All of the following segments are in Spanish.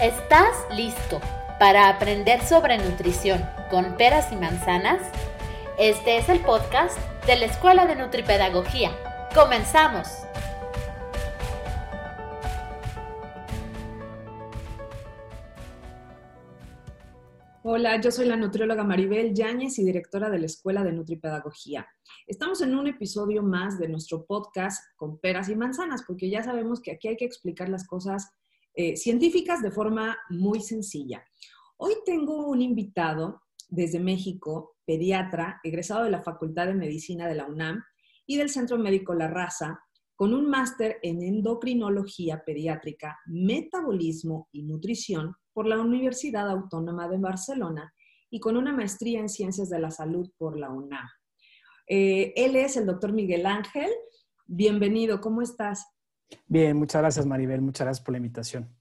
¿Estás listo para aprender sobre nutrición con peras y manzanas? Este es el podcast de la Escuela de Nutripedagogía. ¡Comenzamos! Hola, yo soy la nutrióloga Maribel Yáñez y directora de la Escuela de Nutripedagogía. Estamos en un episodio más de nuestro podcast con peras y manzanas, porque ya sabemos que aquí hay que explicar las cosas eh, científicas de forma muy sencilla. Hoy tengo un invitado desde México, pediatra, egresado de la Facultad de Medicina de la UNAM y del Centro Médico La Raza, con un máster en endocrinología pediátrica, metabolismo y nutrición por la Universidad Autónoma de Barcelona y con una maestría en ciencias de la salud por la UNAM. Eh, él es el doctor Miguel Ángel. Bienvenido, ¿cómo estás? Bien, muchas gracias Maribel, muchas gracias por la invitación.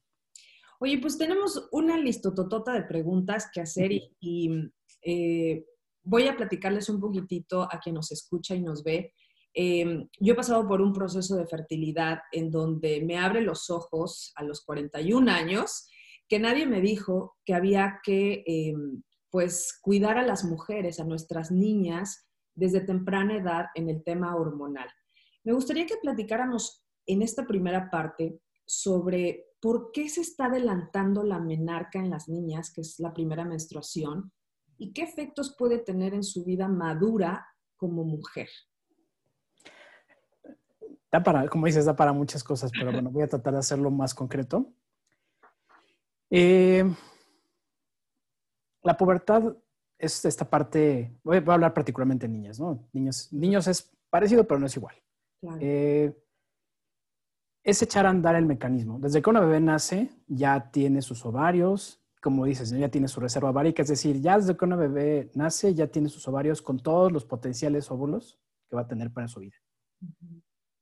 Oye, pues tenemos una listototota de preguntas que hacer y, eh, voy a platicarles un poquitito a quien nos escucha y nos ve. Em, yo he pasado por un proceso de fertilidad en donde me abre los ojos a los 41 años, que nadie me dijo que había que, em, pues, cuidar a las mujeres, a nuestras niñas, desde temprana edad en el tema hormonal. Me gustaría que platicáramos en esta primera parte sobre por qué se está adelantando la menarca en las niñas, que es la primera menstruación, y qué efectos puede tener en su vida madura como mujer. Da para, como dices, da para muchas cosas, pero bueno, voy a tratar de hacerlo más concreto. Eh, la pubertad es esta parte, voy, a hablar particularmente de niñas, ¿no? Niños, niños es parecido, pero no es igual. Claro. Eh, es echar a andar el mecanismo. Desde que una bebé nace, ya tiene sus ovarios, como dices, ya tiene su reserva ovárica, es decir, ya desde que una bebé nace, ya tiene sus ovarios con todos los potenciales óvulos que va a tener para su vida.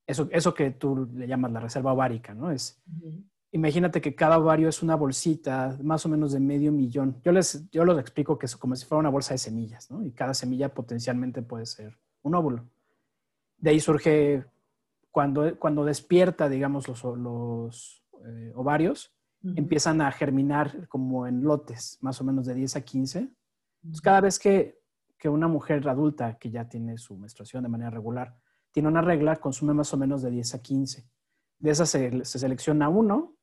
eso, eso que tú le llamas la reserva ovárica, ¿no? Es, Imagínate que cada ovario es una bolsita más o menos de medio millón. Yo les, yo los explico que es como si fuera una bolsa de semillas, ¿no? Y cada semilla potencialmente puede ser un óvulo. De ahí surge cuando, despierta, digamos, los, eh, ovarios, empiezan a germinar como en lotes, más o menos de 10 a 15. cada vez que, una mujer adulta que ya tiene su menstruación de manera regular, tiene una regla, consume más o menos de 10 a 15. De esas se, selecciona uno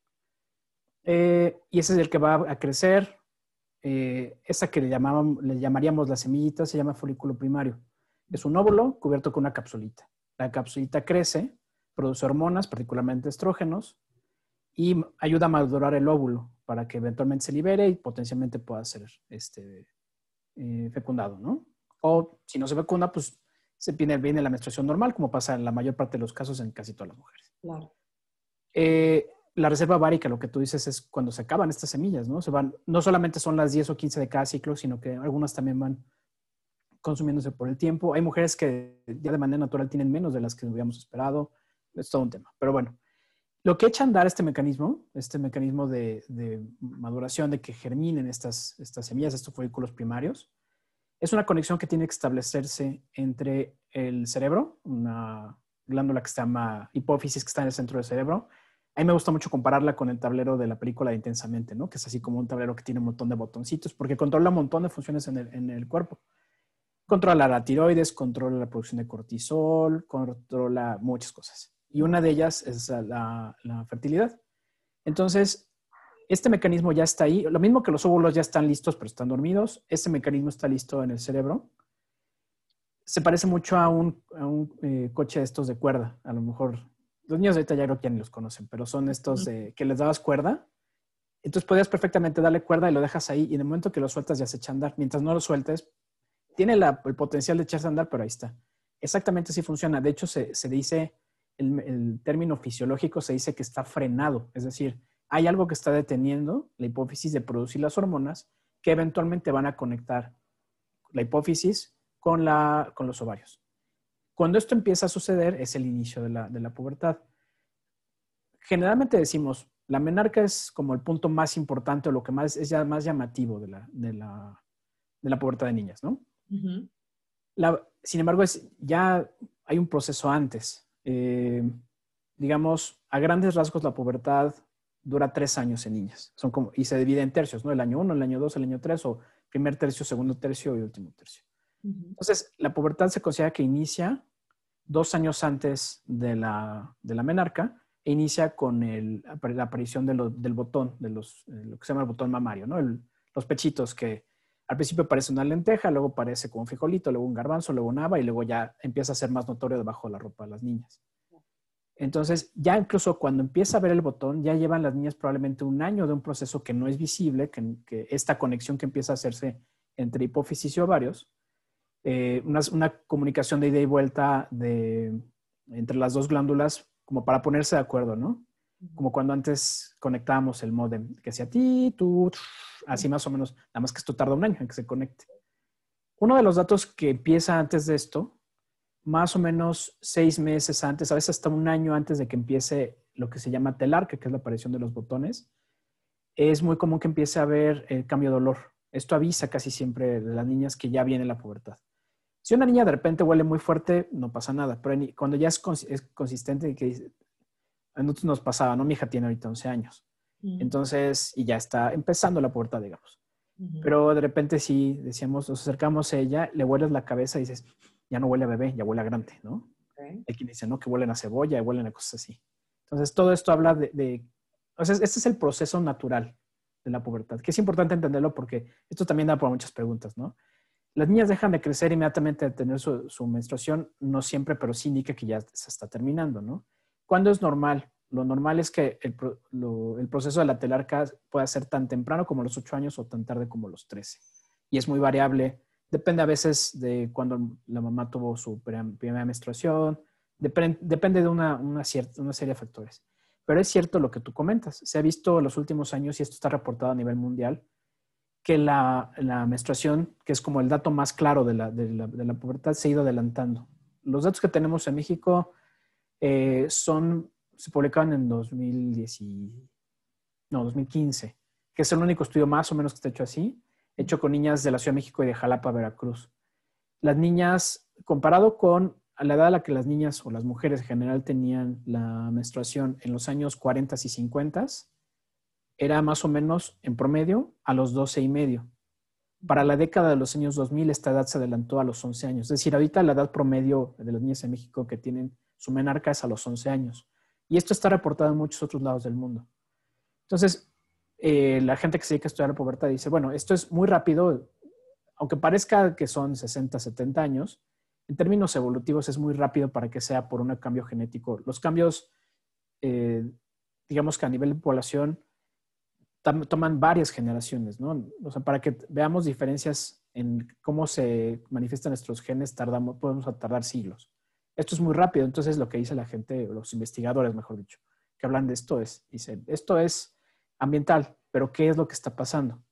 eh, y ese es el que va a crecer. Eh, esa que le, le llamaríamos la semillita se llama folículo primario. Es un óvulo cubierto con una capsulita. La capsulita crece produce hormonas, particularmente estrógenos, y ayuda a madurar el óvulo para que eventualmente se libere y potencialmente pueda ser este, eh, fecundado, ¿no? O si no se fecunda, pues se viene, viene la menstruación normal, como pasa en la mayor parte de los casos en casi todas las mujeres. Claro. Eh, la reserva bárica, lo que tú dices es cuando se acaban estas semillas, ¿no? Se van, no solamente son las 10 o 15 de cada ciclo, sino que algunas también van consumiéndose por el tiempo. Hay mujeres que ya de manera natural tienen menos de las que hubiéramos esperado es todo un tema. Pero bueno, lo que echa a andar este mecanismo, este mecanismo de, maduración, de que germinen estas, estas semillas, estos folículos primarios, es una conexión que tiene que establecerse entre el cerebro, una glándula que se llama hipófisis que está en el centro del cerebro. A mí me gusta mucho compararla con el tablero de la película de Intensamente, ¿no? Que es así como un tablero que tiene un montón de botoncitos, porque controla un montón de funciones en el, en el cuerpo. Controla la tiroides, controla la producción de cortisol, controla muchas cosas y una de ellas es la, fertilidad. Entonces, este mecanismo ya está ahí. Lo mismo que los óvulos ya están listos, pero están dormidos. Este mecanismo está listo en el cerebro. Se parece mucho a un, eh, coche de estos de cuerda. A lo mejor los niños ahorita ya creo que ni los conocen, pero son estos que les dabas cuerda. Entonces podías perfectamente darle cuerda y lo dejas ahí y en el momento que lo sueltas ya se echa a andar. Mientras no lo sueltes, tiene el potencial de echarse a andar, pero ahí está. Exactamente así funciona. De hecho, se, se dice el, término fisiológico se dice que está frenado, es decir, hay algo que está deteniendo la hipófisis de producir las hormonas que eventualmente van a conectar la hipófisis con, la, con los ovarios. Cuando esto empieza a suceder es el inicio de la, de la pubertad. Generalmente decimos, la menarca es como el punto más importante o lo que más es ya más llamativo de la, de la, de la pubertad de niñas, ¿no? sin embargo, es, ya hay un proceso antes. Eh, digamos, a grandes rasgos la pubertad dura tres años en niñas. Son como, y se divide en tercios, ¿no? El año uno, el año dos, el año tres, o primer tercio, segundo tercio y último tercio. Entonces, la pubertad se considera que inicia dos años antes de la, de la menarca e inicia con el, la aparición del botón, de los, lo que se llama el botón mamario, ¿no? los pechitos que al principio parece una lenteja, luego parece como un frijolito, luego un garbanzo, luego un haba y luego ya empieza a ser más notorio debajo de la ropa de las niñas. Entonces, ya incluso cuando empieza a ver el botón, ya llevan las niñas probablemente un año de un proceso que no es visible, que, esta conexión que empieza a hacerse entre hipófisis y ovarios, eh, una, comunicación de ida y vuelta de, entre las dos glándulas como para ponerse de acuerdo, ¿no? Como cuando antes conectábamos el modem, que sea ti, tú, así más o menos, nada más que esto tarda un año en que se conecte. Uno de los datos que empieza antes de esto, más o menos seis meses antes, a veces hasta un año antes de que empiece lo que se llama telar, que es la aparición de los botones, es muy común que empiece a haber el cambio de olor. Esto avisa casi siempre de las niñas que ya viene la pubertad. Si una niña de repente huele muy fuerte, no pasa nada, pero cuando ya es, consistente, que a nosotros nos pasaba, ¿no? Mi hija tiene ahorita 11 años. Entonces, y ya está empezando la puerta, digamos. Pero de repente sí, decíamos, nos acercamos a ella, le hueles la cabeza y dices, ya no huele a bebé, ya huele a grande, ¿no? Hay quien dice, no, que huelen a cebolla, huelen a cosas así. Entonces, todo esto habla de, de, o sea, este es el proceso natural de la pubertad, que es importante entenderlo porque esto también da por muchas preguntas, ¿no? Las niñas dejan de crecer inmediatamente de tener su, su menstruación, no siempre, pero sí indica que ya se está terminando, ¿no? ¿Cuándo es normal? Lo normal es que el, proceso de la telarca pueda ser tan temprano como los 8 años o tan tarde como los 13. Y es muy variable. Depende a veces de cuando la mamá tuvo su primera menstruación. Depende, de una, serie de factores. Pero es cierto lo que tú comentas. Se ha visto en los últimos años, y esto está reportado a nivel mundial, que la, la menstruación, que es como el dato más claro de la, de la, de la pubertad, se ha ido adelantando. Los datos que tenemos en México eh, son se publicaron en 2010 no, 2015, que es el único estudio más o menos que está hecho así, hecho con niñas de la Ciudad de México y de Jalapa, Veracruz. Las niñas, comparado con la edad a la que las niñas o las mujeres en general tenían la menstruación en los años 40 y 50, era más o menos en promedio a los 12 y medio. Para la década de los años 2000, esta edad se adelantó a los 11 años. Es decir, ahorita la edad promedio de las niñas en México que tienen su menarca es a los 11 años. Y esto está reportado en muchos otros lados del mundo. Entonces, eh, la gente que se dedica a estudiar la pubertad dice, bueno, esto es muy rápido, aunque parezca que son 60, 70 años, en términos evolutivos es muy rápido para que sea por un cambio genético. Los cambios, eh, digamos que a nivel de población, toman varias generaciones, ¿no? O sea, para que veamos diferencias en cómo se manifiestan nuestros genes, tardamos, podemos tardar siglos. Esto es muy rápido, entonces lo que dice la gente, los investigadores, mejor dicho, que hablan de esto es, dicen, esto es ambiental, pero ¿qué es lo que está pasando?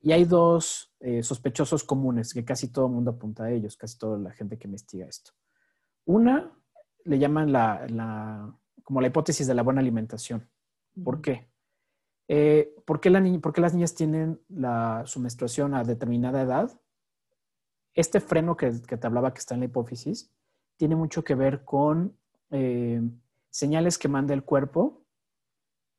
Y hay dos eh, sospechosos comunes que casi todo el mundo apunta a ellos, casi toda la gente que investiga esto. Una le llaman la, como la hipótesis de la buena alimentación. ¿Por qué? Eh, ¿por, qué la ¿Por qué las niñas tienen la, su menstruación a determinada edad? Este freno que, que, te hablaba que está en la hipófisis tiene mucho que ver con eh, señales que manda el cuerpo,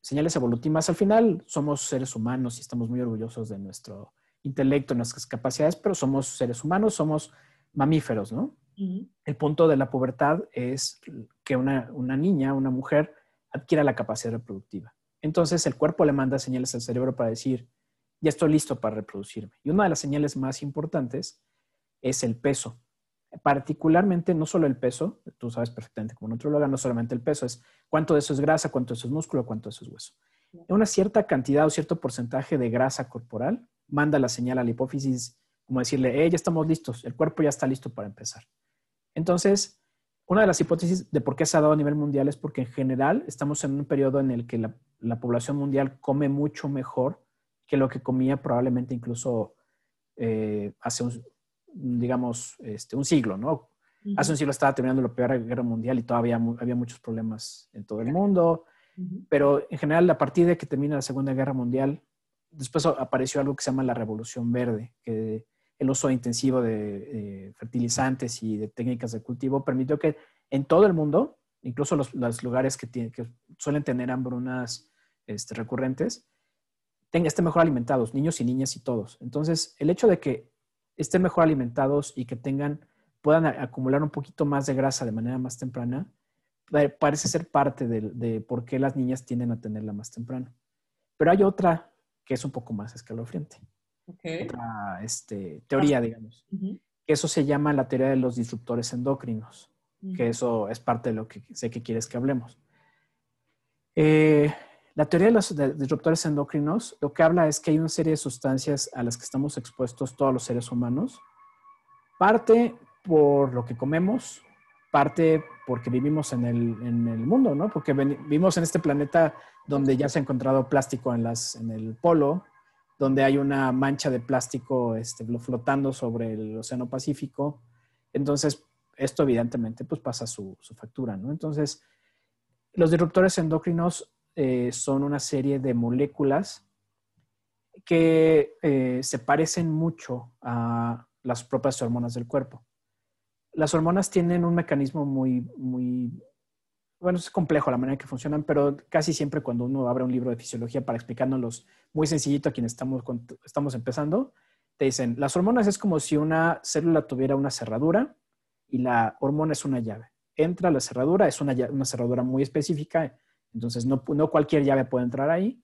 señales evolutivas. Al final somos seres humanos y estamos muy orgullosos de nuestro intelecto, nuestras capacidades, pero somos seres humanos, somos mamíferos, ¿no? El punto de la pubertad es que una, una niña, una mujer, adquiera la capacidad reproductiva. Entonces el cuerpo le manda señales al cerebro para decir, ya estoy listo para reproducirme. Y una de las señales más importantes es el peso particularmente no solo el peso, tú sabes perfectamente como nutrióloga, no solamente el peso, es cuánto de eso es grasa, cuánto de eso es músculo, cuánto de eso es hueso. Una cierta cantidad o cierto porcentaje de grasa corporal manda la señal a la hipófisis como decirle, eh, ya estamos listos, el cuerpo ya está listo para empezar. Entonces, una de las hipótesis de por qué se ha dado a nivel mundial es porque en general estamos en un periodo en el que la, población mundial come mucho mejor que lo que comía probablemente incluso eh, hace un, digamos, este, un siglo, ¿no? Hace un siglo estaba terminando la peor guerra mundial y todavía había muchos problemas en todo el mundo, pero en general a partir de que termina la Segunda Guerra Mundial, después apareció algo que se llama la Revolución Verde, que el uso intensivo de fertilizantes y de técnicas de cultivo permitió que en todo el mundo, incluso los, lugares que, que, suelen tener hambrunas este, recurrentes, estén mejor alimentados, niños y niñas y todos. Entonces, el hecho de que estén mejor alimentados y que tengan, puedan acumular un poquito más de grasa de manera más temprana, parece ser parte de, por qué las niñas tienden a tenerla más temprano. Pero hay otra que es un poco más escalofriante. Otra este, teoría, digamos. Eso se llama la teoría de los disruptores endocrinos. Que eso es parte de lo que sé que quieres que hablemos. Eh, la teoría de los disruptores endocrinos lo que habla es que hay una serie de sustancias a las que estamos expuestos todos los seres humanos. Parte por lo que comemos, parte porque vivimos en el, mundo, ¿no? Porque vivimos en este planeta donde ya se ha encontrado plástico en, las, en el polo, donde hay una mancha de plástico este, flotando sobre el Océano Pacífico. Entonces, esto evidentemente pues pasa su, su factura, ¿no? Entonces, los disruptores endocrinos eh, son una serie de moléculas que eh, se parecen mucho a las propias hormonas del cuerpo las hormonas tienen un mecanismo muy, muy, bueno, es complejo la manera que funcionan, pero casi siempre cuando uno abre un libro de fisiología para explicárnoslos muy sencillito a quienes estamos, estamos empezando, te dicen, las hormonas es como si una célula tuviera una cerradura y la hormona es una llave. Entra la cerradura, es una, una cerradura muy específica, entonces no, no cualquier llave puede entrar ahí.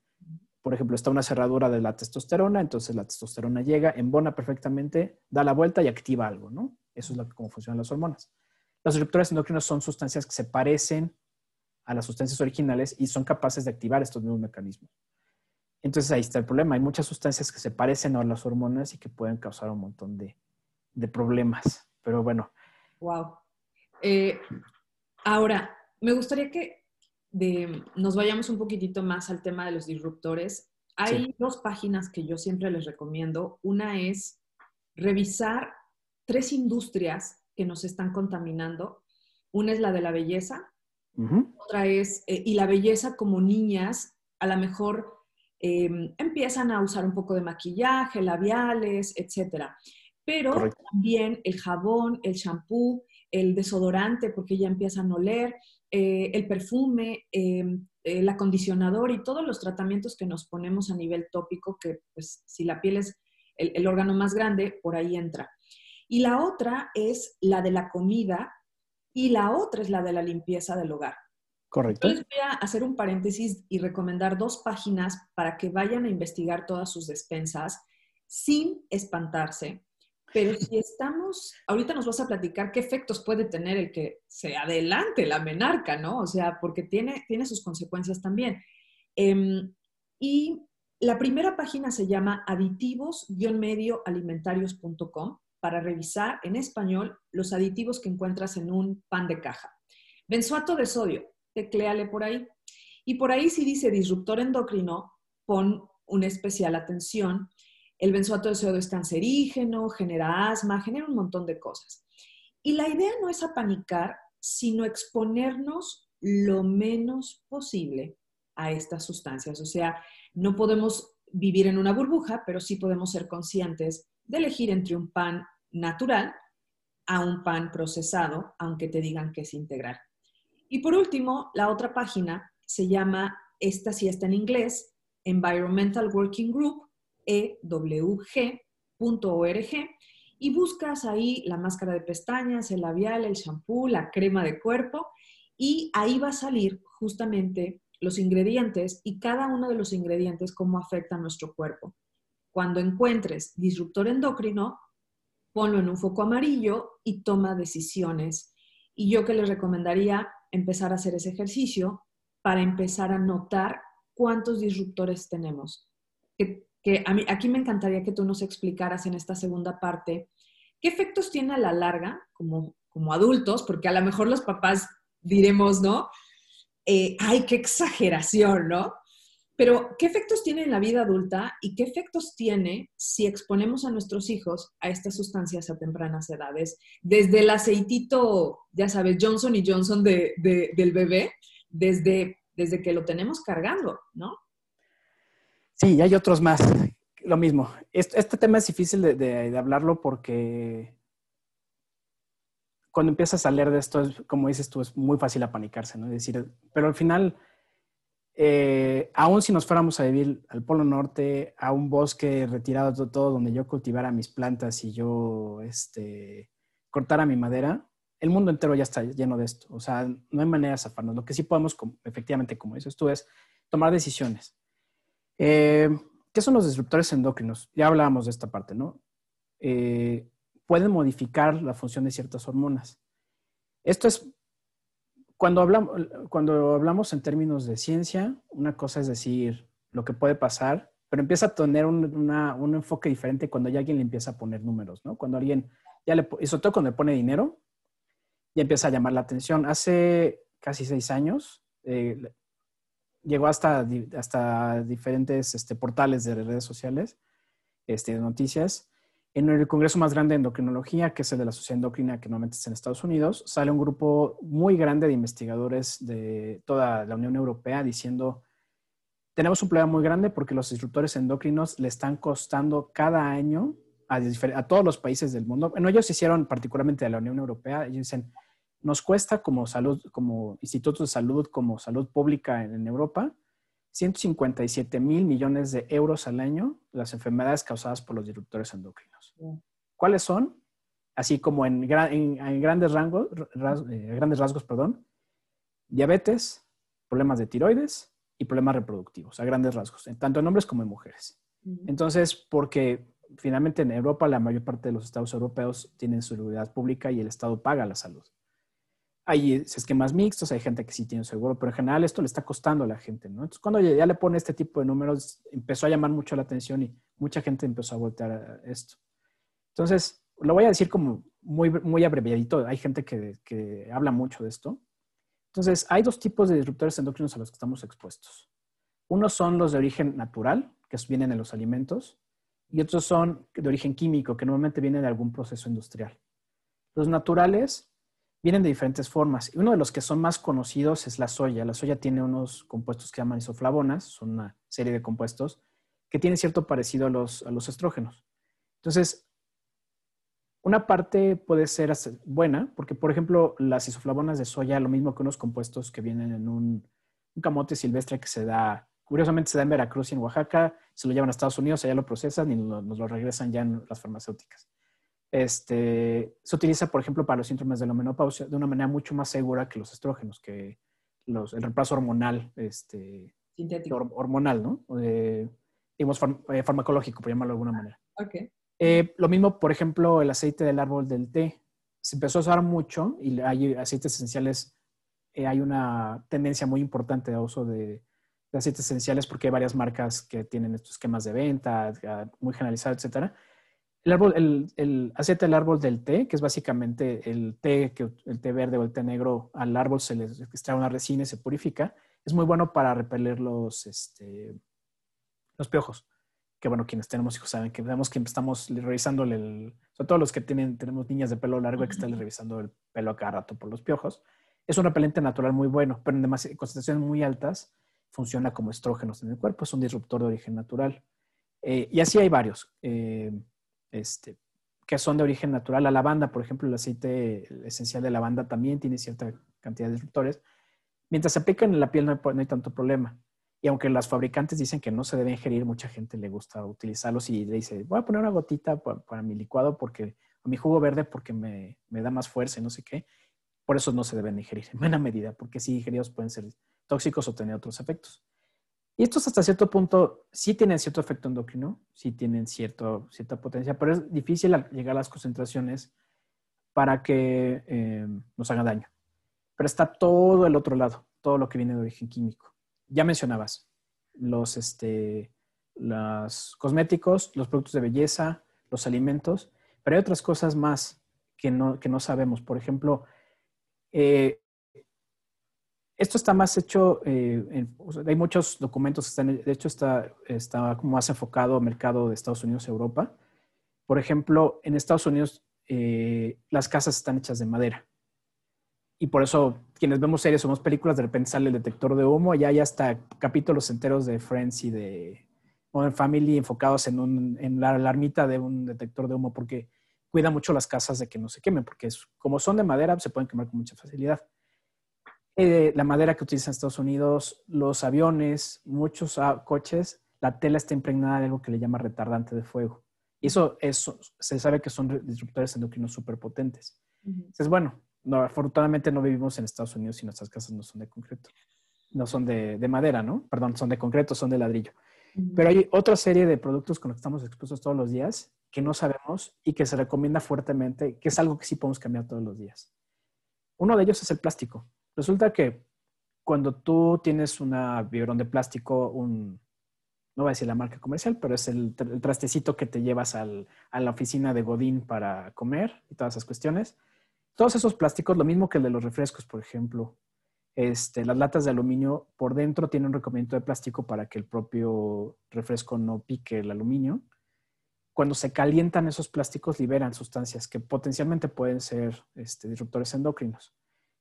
Por ejemplo, está una cerradura de la testosterona, entonces la testosterona llega, embona perfectamente, da la vuelta y activa algo, ¿no? Eso es lo, cómo funcionan las hormonas. Los receptores endocrinos son sustancias que se parecen a las sustancias originales y son capaces de activar estos mismos mecanismos. Entonces ahí está el problema. Hay muchas sustancias que se parecen a las hormonas y que pueden causar un montón de, problemas. Pero bueno. Wow. Eh, ahora, me gustaría que nos vayamos un poquitito más al tema de los disruptores. Hay dos páginas que yo siempre les recomiendo. Una es revisar tres industrias que nos están contaminando. Una es la de la belleza, otra es, eh, y la belleza como niñas, a lo mejor em, empiezan a usar un poco de maquillaje, labiales, etcétera. Pero también el jabón, el shampoo, el desodorante, porque ya empiezan a oler, eh, el perfume, em, el acondicionador y todos los tratamientos que nos ponemos a nivel tópico, que pues si la piel es el órgano más grande, por ahí entra. Y la otra es la de la comida y la otra es la de la limpieza del hogar. Correcto. les voy a hacer un paréntesis y recomendar dos páginas para que vayan a investigar todas sus despensas sin espantarse. Pero si estamos, ahorita nos vas a platicar qué efectos puede tener el que se adelante la menarca, ¿no? O sea, porque tiene, tiene sus consecuencias también. Em, y la primera página se llama aditivos-medioalimentarios.com para revisar en español los aditivos que encuentras en un pan de caja. Benzoato de sodio, tecléale por ahí. Y por ahí si dice disruptor endocrino, pon una especial atención. El benzoato de sodio es cancerígeno, genera asma, genera un montón de cosas. Y la idea no es apanicar, sino exponernos lo menos posible a estas sustancias. O sea, no podemos vivir en una burbuja, pero sí podemos ser conscientes de elegir entre un pan natural a un pan procesado, aunque te digan que es integral. Y por último, la otra página se llama, esta sí está en inglés, Environmental Working Group, ewg.org, y buscas ahí la máscara de pestañas, el labial, el shampoo, la crema de cuerpo, y ahí va a salir justamente los ingredientes y cada uno de los ingredientes cómo afecta a nuestro cuerpo. Cuando encuentres disruptor endocrino, ponlo en un foco amarillo y toma decisiones. Y yo que les recomendaría empezar a hacer ese ejercicio para empezar a notar cuántos disruptores tenemos. A mí, aquí me encantaría que tú nos explicaras en esta segunda parte qué efectos tiene a la larga como, como adultos, porque a lo mejor los papás diremos, ¿no? Eh, ay, qué exageración, ¿no? Pero, ¿qué efectos tiene en la vida adulta y qué efectos tiene si exponemos a nuestros hijos a estas sustancias a tempranas edades? Desde el aceitito, ya sabes, Johnson y Johnson del bebé, desde, desde que lo tenemos cargando, ¿no? Sí, y hay otros más. Lo mismo. Este, tema es difícil de, hablarlo porque cuando empiezas a leer de esto, como dices tú, es muy fácil apanicarse, ¿no? Es decir, pero al final eh, aún si nos fuéramos a vivir al Polo Norte, a un bosque retirado de todo, donde yo cultivara mis plantas y yo este, cortara mi madera, el mundo entero ya está lleno de esto. O sea, no hay manera de zafarnos. Lo que sí podemos, efectivamente, como dices tú, es tomar decisiones. Eh, ¿Qué son los disruptores endocrinos? Ya hablábamos de esta parte, ¿no? Eh, pueden modificar la función de ciertas hormonas. Esto es cuando hablamos, cuando hablamos en términos de ciencia, una cosa es decir lo que puede pasar, pero empieza a tener un, un enfoque diferente cuando ya alguien le empieza a poner números, ¿no? Cuando alguien, ya le, y sobre todo cuando le pone dinero, ya empieza a llamar la atención. Hace casi seis años, eh, llegó hasta, hasta diferentes este, portales de redes sociales, este, de noticias, en el congreso más grande de endocrinología, que es el de la Sociedad Endocrina, que normalmente está en Estados Unidos, sale un grupo muy grande de investigadores de toda la Unión Europea diciendo, tenemos un problema muy grande porque los disruptores endocrinos le están costando cada año a, todos los países del mundo. Bueno, ellos hicieron particularmente de la Unión Europea, ellos dicen, nos cuesta como salud, como institutos de salud, como salud pública en Europa, 157 mil millones de euros al año las enfermedades causadas por los disruptores endocrinos. ¿Cuáles son? Así como en, grandes, rangos, eh, grandes rasgos, perdón, diabetes, problemas de tiroides y problemas reproductivos, a grandes rasgos, tanto en hombres como en mujeres. Entonces, porque finalmente en Europa la mayor parte de los estados europeos tienen seguridad pública y el Estado paga la salud. Hay esquemas mixtos, hay gente que sí tiene seguro, pero en general esto le está costando a la gente, ¿no? Entonces, cuando ya le pone este tipo de números, empezó a llamar mucho la atención y mucha gente empezó a voltear a esto. Entonces, lo voy a decir como muy, muy abreviadito. Hay gente que, que habla mucho de esto. Entonces, hay dos tipos de disruptores endocrinos a los que estamos expuestos. Unos son los de origen natural, que vienen de los alimentos, y otros son de origen químico, que normalmente vienen de algún proceso industrial. Los naturales vienen de diferentes formas. Uno de los que son más conocidos es la soya. La soya tiene unos compuestos que llaman isoflavonas, son una serie de compuestos que tienen cierto parecido a los, a los estrógenos. Entonces, una parte puede ser buena, porque por ejemplo, las isoflavonas de soya, lo mismo que unos compuestos que vienen en un, camote silvestre que se da, curiosamente se da en Veracruz y en Oaxaca, se lo llevan a Estados Unidos, allá lo procesan y nos lo regresan ya en las farmacéuticas este, se utiliza, por ejemplo, para los síntomas de la menopausia de una manera mucho más segura que los estrógenos, que los, el reemplazo hormonal, este, Sintético. hormonal, ¿no? Eh, digamos, eh, farmacológico, por llamarlo de alguna manera. Okay. Eh, lo mismo, por ejemplo, el aceite del árbol del té. Se empezó a usar mucho y hay aceites esenciales, hay una tendencia muy importante de uso de, de aceites esenciales porque hay varias marcas que tienen estos esquemas de venta muy generalizados, etcétera el, árbol, el, aceite del árbol del té, que es básicamente el té, que, el té verde o el té negro, al árbol se le extrae una resina y se purifica, es muy bueno para repeler los, este, los piojos. Que bueno, quienes tenemos hijos saben que vemos que estamos revisándole, el, sobre todo los que tienen, tenemos niñas de pelo largo, hay que estarle revisando el pelo a cada rato por los piojos. Es un repelente natural muy bueno, pero en concentraciones muy altas funciona como estrógenos en el cuerpo, es un disruptor de origen natural. Eh, y así hay varios. Eh, este, que son de origen natural. La lavanda, por ejemplo, el aceite esencial de lavanda también tiene cierta cantidad de disruptores. Mientras se aplican en la piel no hay, tanto problema. Y aunque las fabricantes dicen que no se debe ingerir, mucha gente le gusta utilizarlos y le dice, voy a poner una gotita para, mi licuado porque, o mi jugo verde porque me, me, da más fuerza y no sé qué. Por eso no se deben ingerir en buena medida, porque si ingeridos pueden ser tóxicos o tener otros efectos. Y estos hasta cierto punto sí tienen cierto efecto endocrino, sí tienen cierto, cierta potencia, pero es difícil llegar a las concentraciones para que eh, nos haga daño. Pero está todo el otro lado, todo lo que viene de origen químico. Ya mencionabas los, este, los cosméticos, los productos de belleza, los alimentos, pero hay otras cosas más que no, que no sabemos. Por ejemplo, eh, esto está más hecho, eh, hay muchos documentos que están, de hecho está, está como más enfocado al mercado de Estados Unidos Europa. Por ejemplo, en Estados Unidos eh, las casas están hechas de madera. Y por eso quienes vemos series o vemos películas, de repente sale el detector de humo y hay hasta capítulos enteros de Friends y de Modern Family enfocados en, un, en la alarmita de un detector de humo porque cuida mucho las casas de que no se quemen, porque como son de madera se pueden quemar con mucha facilidad. Eh, la madera que utilizan Estados Unidos, los aviones, muchos ah, coches, la tela está impregnada de algo que le llama retardante de fuego. Y eso, eso se sabe que son disruptores endocrinos súper potentes. Entonces, bueno, no, afortunadamente no vivimos en Estados Unidos y nuestras casas no son de concreto. No son de, de madera, ¿no? Perdón, son de concreto, son de ladrillo. Pero hay otra serie de productos con los que estamos expuestos todos los días que no sabemos y que se recomienda fuertemente, que es algo que sí podemos cambiar todos los días. Uno de ellos es el plástico. Resulta que cuando tú tienes una biberón de plástico, un, no voy a decir la marca comercial, pero es el, trastecito que te llevas a la oficina de Godín para comer y todas esas cuestiones. Todos esos plásticos, lo mismo que el de los refrescos, por ejemplo, este, las latas de aluminio por dentro tienen un recubrimiento de plástico para que el propio refresco no pique el aluminio. Cuando se calientan esos plásticos liberan sustancias que potencialmente pueden ser este, disruptores endocrinos.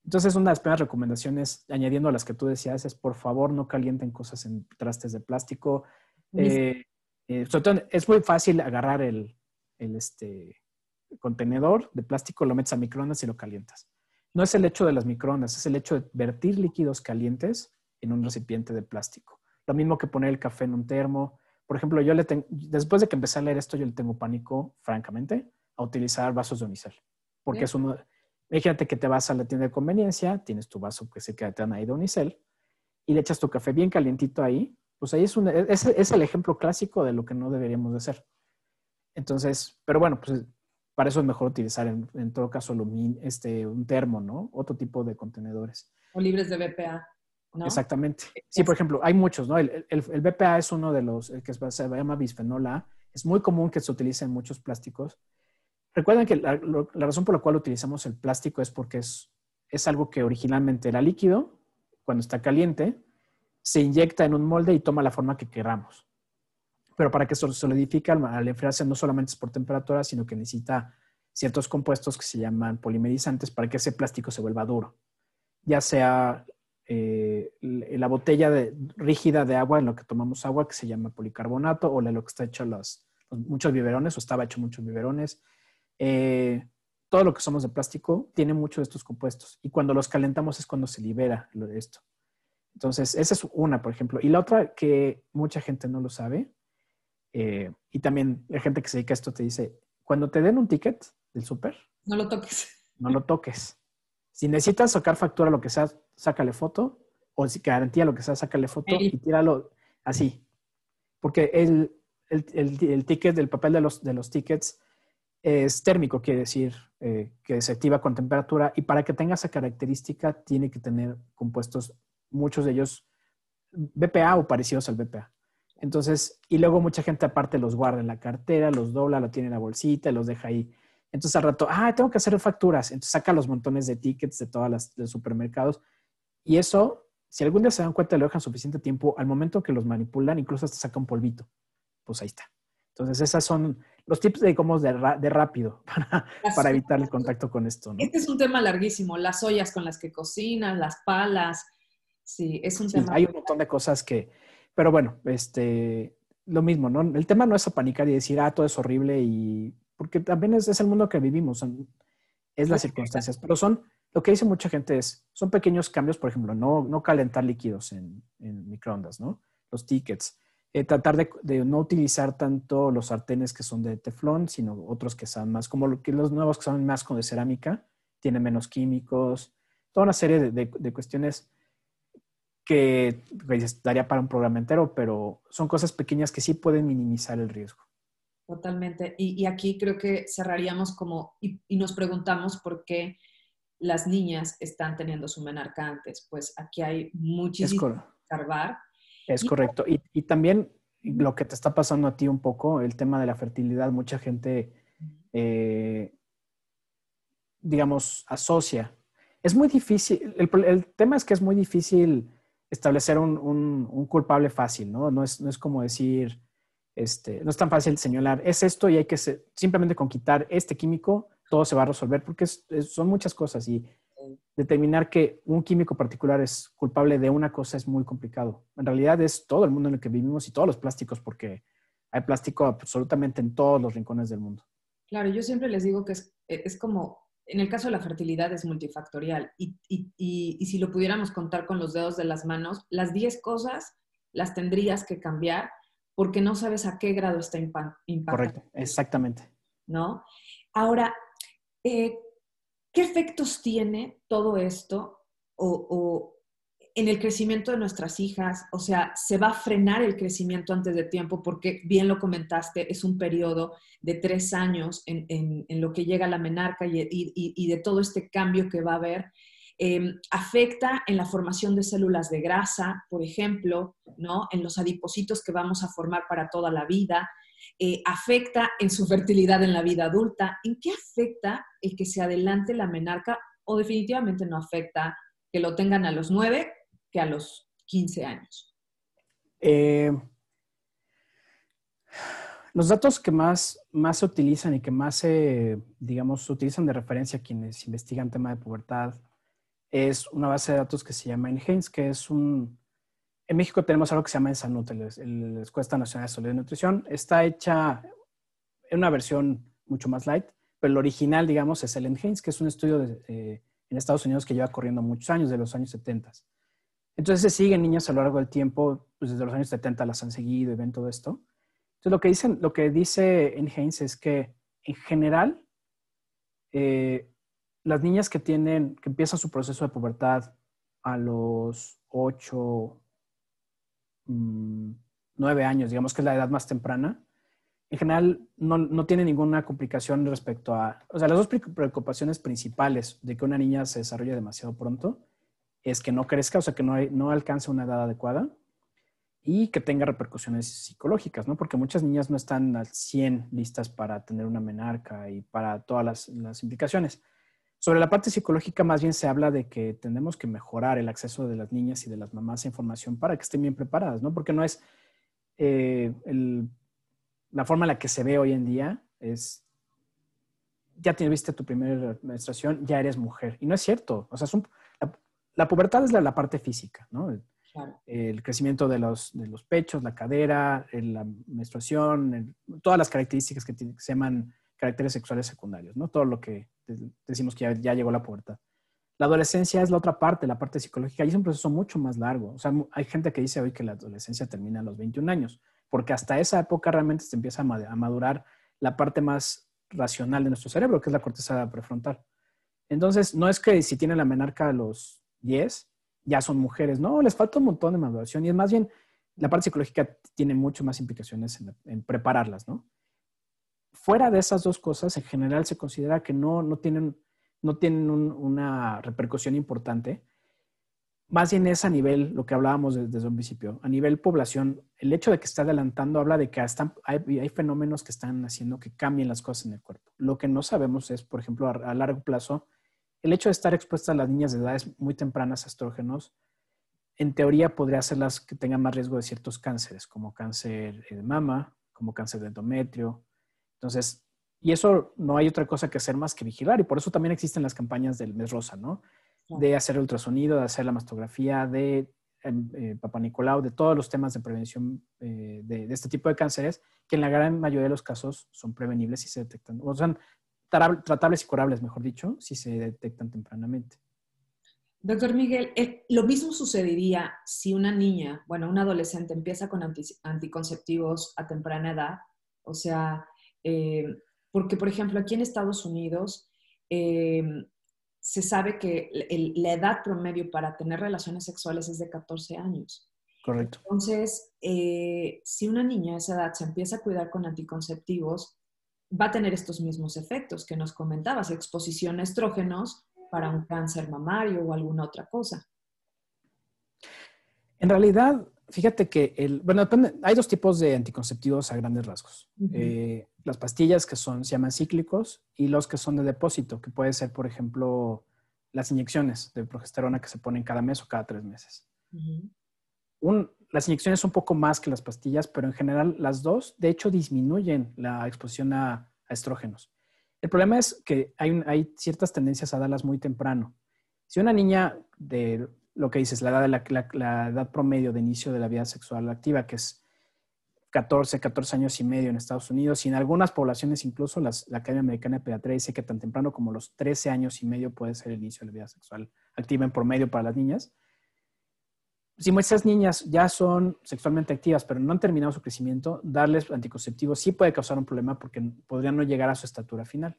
Entonces, una de las primeras recomendaciones, añadiendo a las que tú decías, es por favor no calienten cosas en trastes de plástico. Eh, eh, es muy fácil agarrar el, el este, contenedor de plástico, lo metes a microondas y lo calientas no es el hecho de las microondas, es el hecho de vertir líquidos calientes en un recipiente de plástico. Lo mismo que poner el café en un termo. Por ejemplo, yo le tengo, después de que empecé a leer esto, yo le tengo pánico, francamente, a utilizar vasos de unicel. Porque es uno, imagínate que te vas a la tienda de conveniencia, tienes tu vaso que se queda te ahí de unicel y le echas tu café bien calientito ahí, pues ahí es, un, es, es el ejemplo clásico de lo que no deberíamos de hacer. Entonces, pero bueno, pues para eso es mejor utilizar en, todo caso este, un termo, ¿no? Otro tipo de contenedores. O libres de BPA. ¿no? Exactamente. Sí, por ejemplo, hay muchos, ¿no? El, BPA es uno de los, el que se llama bisfenol A. Es muy común que se utilice en muchos plásticos. Recuerden que la, razón por la cual utilizamos el plástico es porque es, es algo que originalmente era líquido, cuando está caliente, se inyecta en un molde y toma la forma que queramos pero para que se solidifique al, enfriarse no solamente es por temperatura, sino que necesita ciertos compuestos que se llaman polimerizantes para que ese plástico se vuelva duro. Ya sea eh, la botella rígida de agua en lo que tomamos agua, que se llama policarbonato, o lo que está hecho los, muchos biberones, o estaba hecho muchos biberones. Eh, todo lo que somos de plástico tiene muchos de estos compuestos. Y cuando los calentamos es cuando se libera esto. Entonces, esa es una, por ejemplo. Y la otra que mucha gente no lo sabe eh, y también la gente que se dedica a esto te dice, cuando te den un ticket del súper, no lo toques. No lo toques. Si necesitas sacar factura, lo que sea, sácale foto. O si garantía lo que sea, sácale foto y tíralo así. Porque el, el, ticket, del papel de los, de los tickets es térmico, quiere decir eh, que se activa con temperatura. Y para que tenga esa característica, tiene que tener compuestos, muchos de ellos BPA o parecidos al BPA. Entonces, y luego mucha gente aparte los guarda en la cartera, los dobla, lo tiene en la bolsita, los deja ahí. Entonces al rato, ah, tengo que hacer facturas. Entonces saca los montones de tickets de todas las los supermercados. Y eso, si algún día se dan cuenta, lo dejan suficiente tiempo, al momento que los manipulan, incluso hasta saca un polvito. Pues ahí está. Entonces, esas son los tips de cómo de, de rápido para, para, evitar el contacto con esto. Este es un tema larguísimo, las ollas con las que cocinan, las palas. Sí, es un tema. Hay un montón de cosas que, pero bueno, este, lo mismo, ¿no? El tema no es apanicar y decir, ah, todo es horrible y... Porque también es, es el mundo que vivimos, es las circunstancias, pero son, lo que dice mucha gente es, son pequeños cambios, por ejemplo, no, no calentar líquidos en, en microondas, ¿no? Los tickets. Eh, tratar de, de, no utilizar tanto los sartenes que son de teflón, sino otros que son más, como los nuevos que son más con de cerámica, tienen menos químicos, toda una serie de, de, de cuestiones que pues, daría para un programa entero, pero son cosas pequeñas que sí pueden minimizar el riesgo. Totalmente. Y, aquí creo que cerraríamos como, y, nos preguntamos por qué las niñas están teniendo su menarca antes. Pues aquí hay muchísimo que observar. Es correcto. Y, y, también lo que te está pasando a ti un poco, el tema de la fertilidad, mucha gente, eh, digamos, asocia. Es muy difícil, el, el, tema es que es muy difícil establecer un, culpable fácil, ¿no? No es, no es como decir, este, no es tan fácil señalar, es esto y hay que simplemente con quitar este químico, todo se va a resolver, porque son muchas cosas y determinar que un químico particular es culpable de una cosa es muy complicado. En realidad es todo el mundo en el que vivimos y todos los plásticos, porque hay plástico absolutamente en todos los rincones del mundo. Claro, yo siempre les digo que es, es como en el caso de la fertilidad es multifactorial y, si lo pudiéramos contar con los dedos de las manos, las 10 cosas las tendrías que cambiar porque no sabes a qué grado está impactando. Correcto, exactamente. ¿No? Ahora, eh, ¿qué efectos tiene todo esto o, en el crecimiento de nuestras hijas? O sea, ¿se va a frenar el crecimiento antes de tiempo? Porque bien lo comentaste, es un periodo de tres años en, lo que llega la menarca y, de todo este cambio que va a haber. Em, afecta en la formación de células de grasa, por ejemplo, ¿no? en los adipocitos que vamos a formar para toda la vida, eh, afecta en su fertilidad en la vida adulta. ¿En qué afecta el que se adelante la menarca o definitivamente no afecta que lo tengan a los 9 que a los 15 años? Eh, los datos que más, más se utilizan y que más se, digamos, utilizan de referencia a quienes investigan tema de pubertad es una base de datos que se llama Enhance, que es un... En México tenemos algo que se llama Ensanut, la Escuela Nacional de Salud y Nutrición. Está hecha en una versión mucho más light, pero el original, digamos, es el Enhance, que es un estudio en Estados Unidos que lleva corriendo muchos años, de los años 70. Entonces se siguen niñas a lo largo del tiempo, pues desde los años 70 las han seguido y ven todo esto. Entonces lo que, dicen, lo que dice Enhance es que en general eh, las niñas que tienen, que empiezan su proceso de pubertad a los 8, 9 mm, años, digamos que es la edad más temprana, en general no, no tiene ninguna complicación respecto a, o sea, las dos preocupaciones principales de que una niña se desarrolle demasiado pronto es que no crezca, o sea, que no, no alcance una edad adecuada y que tenga repercusiones psicológicas, ¿no? Porque muchas niñas no están al 100 listas para tener una menarca y para todas las, las implicaciones. Sobre la parte psicológica, más bien se habla de que tenemos que mejorar el acceso de las niñas y de las mamás a información para que estén bien preparadas, ¿no? Porque no es eh, la forma en la que se ve hoy en día es ya tuviste tu primera menstruación, ya eres mujer. Y no es cierto. O sea, la, pubertad es la, parte física, ¿no? El, crecimiento de los, de los, pechos, la cadera, la menstruación, todas las características que, que se llaman caracteres sexuales secundarios, ¿no? Todo lo que decimos que ya, llegó la puerta. La adolescencia es la otra parte, la parte psicológica, y es un proceso mucho más largo. O sea, hay gente que dice hoy que la adolescencia termina a los 21 años, porque hasta esa época realmente se empieza a madurar la parte más racional de nuestro cerebro, que es la corteza prefrontal. Entonces, no es que si tienen la menarca a los 10, ya son mujeres. No, les falta un montón de maduración y es más bien la parte psicológica tiene mucho más implicaciones en prepararlas, ¿no? Fuera de esas dos cosas, en general se considera que no, no tienen, no tienen una repercusión importante. Más bien es a nivel, lo que hablábamos desde, un principio, a nivel población, el hecho de que está adelantando habla de que hay, hay, fenómenos que están haciendo que cambien las cosas en el cuerpo. Lo que no sabemos es, por ejemplo, a, largo plazo, el hecho de estar expuestas a las niñas de edades muy tempranas a estrógenos, en teoría podría hacerlas que tengan más riesgo de ciertos cánceres, como cáncer de mama, como cáncer de endometrio, entonces, y eso no hay otra cosa que hacer más que vigilar y por eso también existen las campañas del mes rosa, ¿no? De hacer ultrasonido, de hacer la mastografía, de eh, Papa Nicolau, de todos los temas de prevención eh, de, este tipo de cánceres, que en la gran mayoría de los casos son prevenibles si se detectan, o sea, tratables y curables, mejor dicho, si se detectan tempranamente. Doctor Miguel, eh, lo mismo sucedería si una niña, bueno, una adolescente empieza con anticonceptivos a temprana edad, o sea, eh, porque, por ejemplo, aquí en Estados Unidos eh, se sabe que la edad promedio para tener relaciones sexuales es de 14 años. Correcto. Entonces, eh, si una niña a esa edad se empieza a cuidar con anticonceptivos, va a tener estos mismos efectos que nos comentabas, exposición a estrógenos para un cáncer mamario o alguna otra cosa. En realidad, fíjate que el, bueno, hay dos tipos de anticonceptivos a grandes rasgos. Eh, las pastillas que son, se llaman cíclicos y los que son de depósito, que puede ser, por ejemplo, las inyecciones de progesterona que se ponen cada mes o cada tres meses. las inyecciones son un poco más que las pastillas, pero en general las dos, de hecho, disminuyen la exposición a, estrógenos. El problema es que hay, hay ciertas tendencias a darlas muy temprano. Si una niña de lo que dices, la edad, de la, edad promedio de inicio de la vida sexual activa, que es 14, 14 años y medio en Estados Unidos y en algunas poblaciones incluso la Academia Americana de Pediatría dice que tan temprano como los 13 años y medio puede ser el inicio de la vida sexual activa en promedio para las niñas. Si muchas niñas ya son sexualmente activas pero no han terminado su crecimiento, darles anticonceptivos sí puede causar un problema porque podrían no llegar a su estatura final.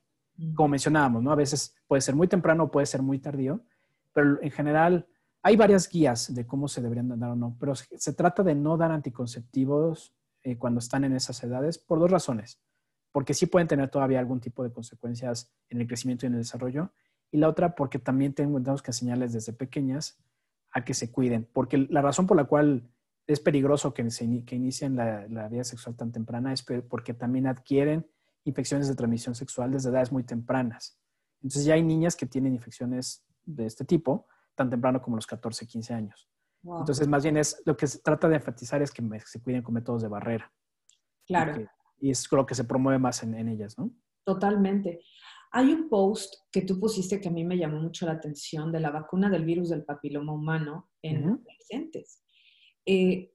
Como mencionábamos, ¿no? A veces puede ser muy temprano o puede ser muy tardío, pero en general hay varias guías de cómo se deberían dar o no, pero se trata de no dar anticonceptivos eh, cuando están en esas edades por dos razones. Porque sí pueden tener todavía algún tipo de consecuencias en el crecimiento y en el desarrollo. Y la otra, porque también tenemos que enseñarles desde pequeñas a que se cuiden. Porque la razón por la cual es peligroso que, se, inicien la, la vida sexual tan temprana es porque también adquieren infecciones de transmisión sexual desde edades muy tempranas. Entonces ya hay niñas que tienen infecciones de este tipo tan temprano como los 14, 15 años. Entonces, más bien es lo que se trata de enfatizar es que se cuiden con métodos de barrera. Claro. Y, es lo que se promueve más en, ellas, ¿no? Totalmente. Hay un post que tú pusiste que a mí me llamó mucho la atención de la vacuna del virus del papiloma humano en adolescentes. Eh,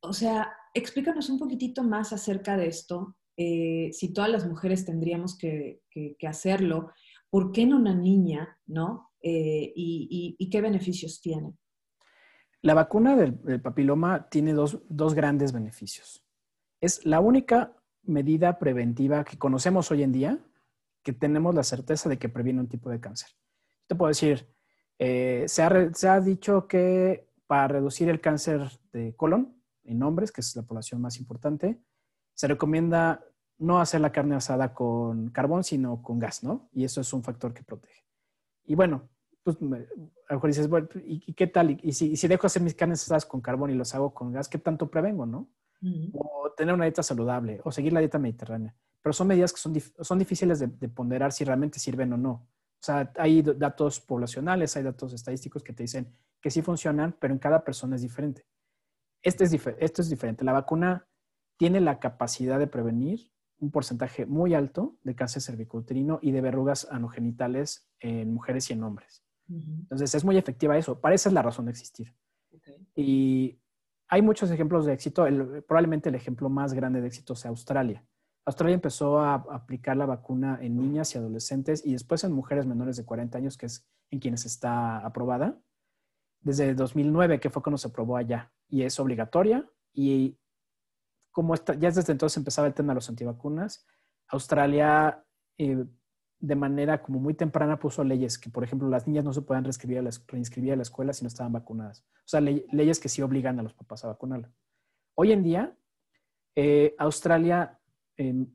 o sea, explícanos un poquitito más acerca de esto. Eh, si todas las mujeres tendríamos que, hacerlo, ¿por qué no una niña, no? Eh, y, qué beneficios tiene? La vacuna del, papiloma tiene dos, grandes beneficios. Es la única medida preventiva que conocemos hoy en día que tenemos la certeza de que previene un tipo de cáncer. Te puedo decir, eh, se, ha, dicho que para reducir el cáncer de colon en hombres, que es la población más importante, se recomienda no hacer la carne asada con carbón, sino con gas, ¿no? Y eso es un factor que protege. Y bueno, pues a lo mejor dices, bueno, ¿y, qué tal? Y, si, si, dejo hacer mis carnes asadas con carbón y los hago con gas, ¿qué tanto prevengo, no? O tener una dieta saludable, o seguir la dieta mediterránea. Pero son medidas que son, son difíciles de, ponderar si realmente sirven o no. O sea, hay datos poblacionales, hay datos estadísticos que te dicen que sí funcionan, pero en cada persona es diferente. Este es esto es diferente. La vacuna tiene la capacidad de prevenir un porcentaje muy alto de cáncer cervicouterino y de verrugas anogenitales en mujeres y en hombres. Entonces es muy efectiva eso. Para esa es la razón de existir. Y hay muchos ejemplos de éxito. probablemente el ejemplo más grande de éxito sea Australia. Australia empezó a aplicar la vacuna en niñas y adolescentes y después en mujeres menores de 40 años, que es en quienes está aprobada, desde 2009, que fue cuando se aprobó allá. Y es obligatoria. Y como ya desde entonces empezaba el tema de los antivacunas, Australia eh, de manera como muy temprana puso leyes que, por ejemplo, las niñas no se puedan reinscribir a la, reinscribir a la escuela si no estaban vacunadas. O sea, leyes que sí obligan a los papás a vacunarla. Hoy en día, eh, Australia em,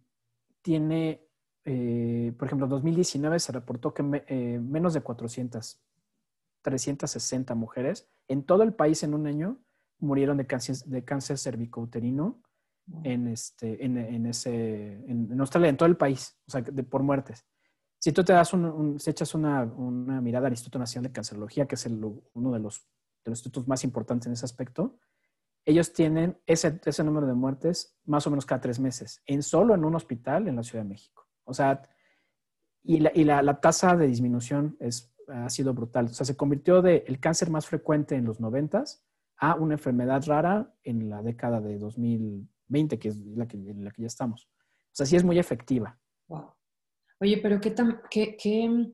tiene, eh, por ejemplo, en 2019 se reportó que eh, menos de 400, 360 mujeres en todo el país en un año murieron de cáncer, de cáncer cervicouterino en, este, en, ese, en, Australia, en todo el país, o sea, de, por muertes si tú te das un, echas una, mirada al Instituto Nacional de Cancerología, que es uno de los, institutos más importantes en ese aspecto, ellos tienen ese, número de muertes más o menos cada tres meses, en solo en un hospital en la Ciudad de México. O sea, y la, tasa de disminución es, ha sido brutal. O sea, se convirtió de el cáncer más frecuente en los noventas a una enfermedad rara en la década de 2020, que es la que, en la que ya estamos. O sea, sí es muy efectiva. Oye, pero ¿qué tan, qué, qué,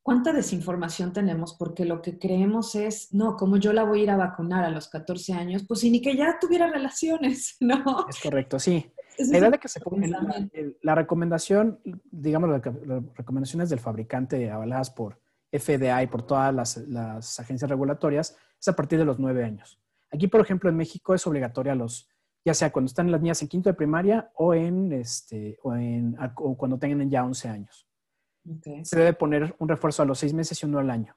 cuánta desinformación tenemos? Porque lo que creemos es, no, como yo la voy a ir a vacunar a los 14 años, pues ni que ya tuviera relaciones, ¿no? Es correcto, sí. la idea de que se ponga la, recomendación, digamos, las recomendaciones del fabricante avaladas por FDA y por todas las, las, agencias regulatorias es a partir de los nueve años. Aquí, por ejemplo, en México es obligatoria a los ya sea cuando están las niñas en quinto de primaria o, en, este, o, en, cuando tengan ya 11 años. Se debe poner un refuerzo a los seis meses y uno al año.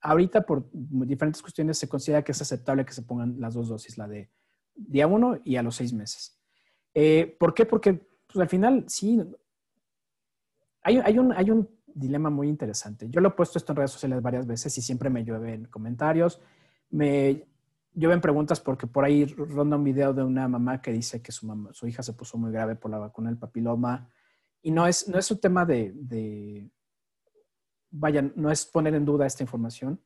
Ahorita, por diferentes cuestiones, se considera que es aceptable que se pongan las dos dosis, la de día uno y a los seis meses. Eh, ¿Por qué? Porque pues, al final, sí, hay, hay, un, hay un dilema muy interesante. Yo lo he puesto esto en redes sociales varias veces y siempre me llueven comentarios. Me, yo ven preguntas porque por ahí ronda un video de una mamá que dice que su, mamá, su hija se puso muy grave por la vacuna del papiloma. Y no es, no es un tema de, de, vaya, no es poner en duda esta información,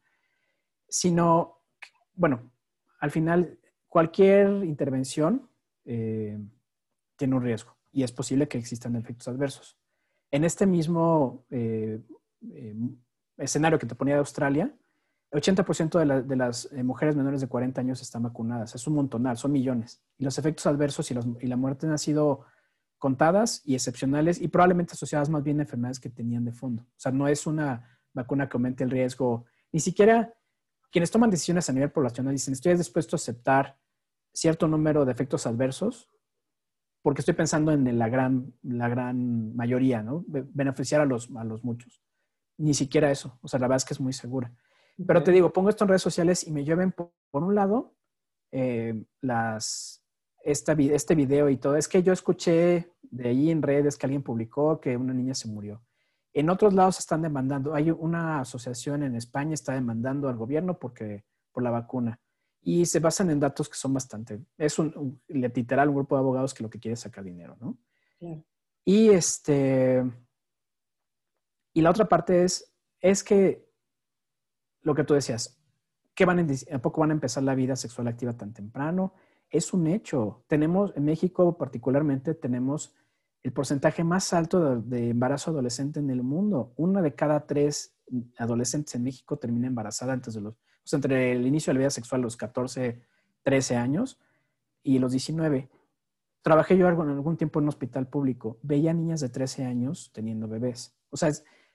sino, bueno, al final, cualquier intervención, eh, tiene un riesgo y es posible que existan efectos adversos. En este mismo eh, eh, escenario que te ponía de Australia, 80% de, las eh, mujeres menores de 40 años están vacunadas. Es un montonal, son millones. Y los efectos adversos y, la muerte han sido contadas y excepcionales y probablemente asociadas más bien a enfermedades que tenían de fondo. O sea, no es una vacuna que aumente el riesgo. Ni siquiera quienes toman decisiones a nivel poblacional dicen, estoy dispuesto a aceptar cierto número de efectos adversos porque estoy pensando en la gran, la gran mayoría, ¿no? Beneficiar a los, a los muchos. Ni siquiera eso. O sea, la verdad es que es muy segura. Pero te digo, pongo esto en redes sociales y me lleven por, un lado eh, las, esta, este video y todo. Es que yo escuché de ahí en redes que alguien publicó que una niña se murió. En otros lados están demandando. Hay una asociación en España está demandando al gobierno porque, por la vacuna. Y se basan en datos que son bastante. Es un, literal un grupo de abogados que lo que quiere es sacar dinero, ¿no? Y este. Y la otra parte es, es que lo que tú decías, ¿qué van a, poco van a empezar la vida sexual activa tan temprano? Es un hecho. Tenemos, en México particularmente, tenemos el porcentaje más alto de, embarazo adolescente en el mundo. Una de cada tres adolescentes en México termina embarazada antes de los, o entre el inicio de la vida sexual, los 14, 13 años y los 19. Trabajé yo algún tiempo en un hospital público. Veía niñas de 13 años teniendo bebés. O sea,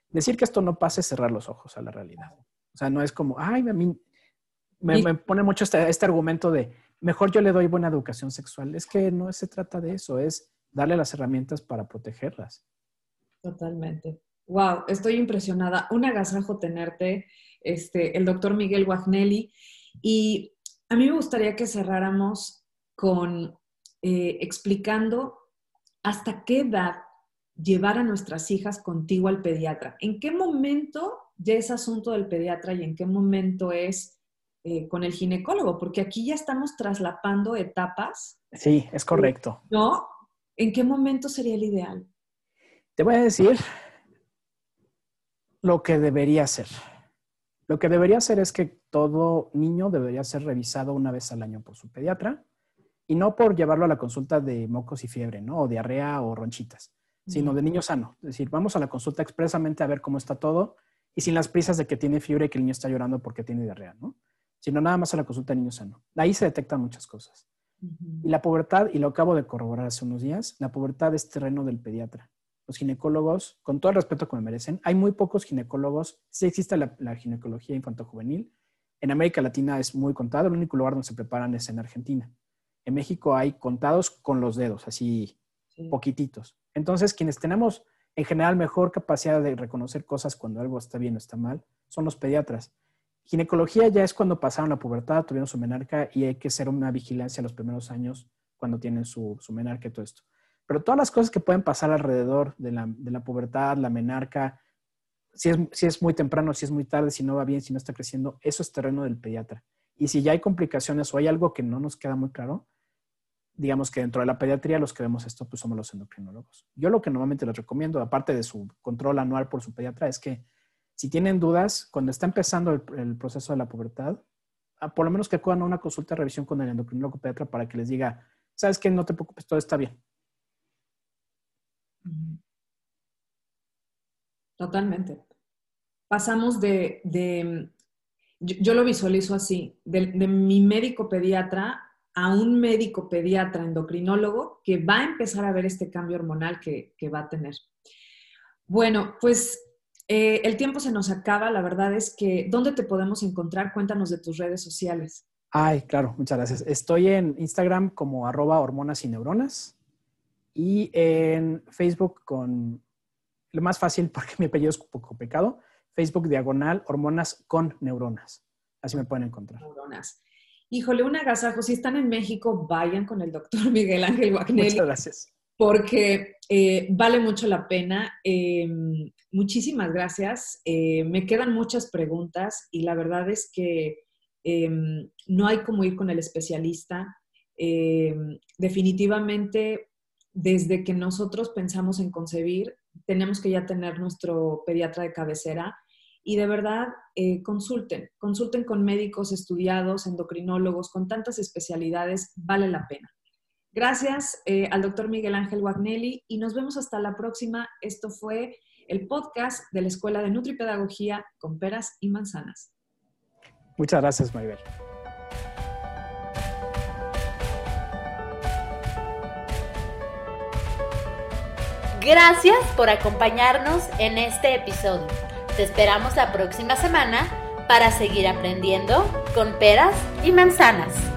decir que esto no pase es cerrar los ojos a la realidad. O sea, no es como, ay, a mí me, pone mucho este, este, argumento de, mejor yo le doy buena educación sexual. Es que no se trata de eso, es darle las herramientas para protegerlas. Totalmente. Wow, estoy impresionada. Un agasajo tenerte, este, el doctor Miguel Guagnelli. Y a mí me gustaría que cerráramos con eh, explicando hasta qué edad llevar a nuestras hijas contigo al pediatra. ¿En qué momento ya es asunto del pediatra y en qué momento es eh, con el ginecólogo? Porque aquí ya estamos traslapando etapas. Sí, es correcto. ¿No? ¿En qué momento sería el ideal? Te voy a decir lo que debería ser. Lo que debería ser es que todo niño debería ser revisado una vez al año por su pediatra y no por llevarlo a la consulta de mocos y fiebre, ¿no? O diarrea o ronchitas, sino de niño sano. Es decir, vamos a la consulta expresamente a ver cómo está todo y sin las prisas de que tiene fiebre y que el niño está llorando porque tiene diarrea, ¿no? Sino nada más a la consulta de niño sano. Ahí se detectan muchas cosas. Y la pubertad, y lo acabo de corroborar hace unos días, la pubertad es terreno del pediatra. Los ginecólogos, con todo el respeto que me merecen, hay muy pocos ginecólogos. Sí existe la, ginecología infanto-juvenil. En América Latina es muy contado. El único lugar donde se preparan es en Argentina. En México hay contados con los dedos, así poquititos. Entonces, quienes tenemos en general mejor capacidad de reconocer cosas cuando algo está bien o está mal son los pediatras. Ginecología ya es cuando pasaron la pubertad, tuvieron su menarca y hay que hacer una vigilancia los primeros años cuando tienen su, su menarca y todo esto. Pero todas las cosas que pueden pasar alrededor de la, de la pubertad, la menarca, si es, si es muy temprano, si es muy tarde, si no va bien, si no está creciendo, eso es terreno del pediatra. Y si ya hay complicaciones o hay algo que no nos queda muy claro, digamos que dentro de la pediatría los que vemos esto pues somos los endocrinólogos. Yo lo que normalmente les recomiendo, aparte de su control anual por su pediatra, es que si tienen dudas, cuando está empezando el, proceso de la pubertad, ah, por lo menos que acudan a una consulta de revisión con el endocrinólogo pediatra para que les diga, sabes que no te preocupes, todo está bien. Totalmente. Pasamos de, yo, lo visualizo así, de, de mi médico pediatra a un médico pediatra endocrinólogo que va a empezar a ver este cambio hormonal que, va a tener. Bueno, pues eh, el tiempo se nos acaba. La verdad es que, ¿dónde te podemos encontrar? Cuéntanos de tus redes sociales. Ay, claro, muchas gracias. Estoy en Instagram como arroba hormonas y neuronas y en Facebook con lo más fácil porque mi apellido es un poco pecado, Facebook diagonal hormonas con neuronas. Así me pueden encontrar. Neuronas. Híjole, un agasajo. Si están en México, vayan con el doctor Miguel Ángel Guagnelli. Muchas gracias. Porque eh, vale mucho la pena. Em, muchísimas gracias. Eh, me quedan muchas preguntas y la verdad es que em, no hay como ir con el especialista. Em, definitivamente, desde que nosotros pensamos en concebir, tenemos que ya tener nuestro pediatra de cabecera y de verdad eh, consulten, consulten con médicos estudiados, endocrinólogos, con tantas especialidades, vale la pena. Gracias eh, al doctor Miguel Ángel Wagnelli y nos vemos hasta la próxima. Esto fue el podcast de la Escuela de Nutripedagogía con peras y manzanas. Muchas gracias, Maribel. Gracias por acompañarnos en este episodio. Te esperamos la próxima semana para seguir aprendiendo con peras y manzanas.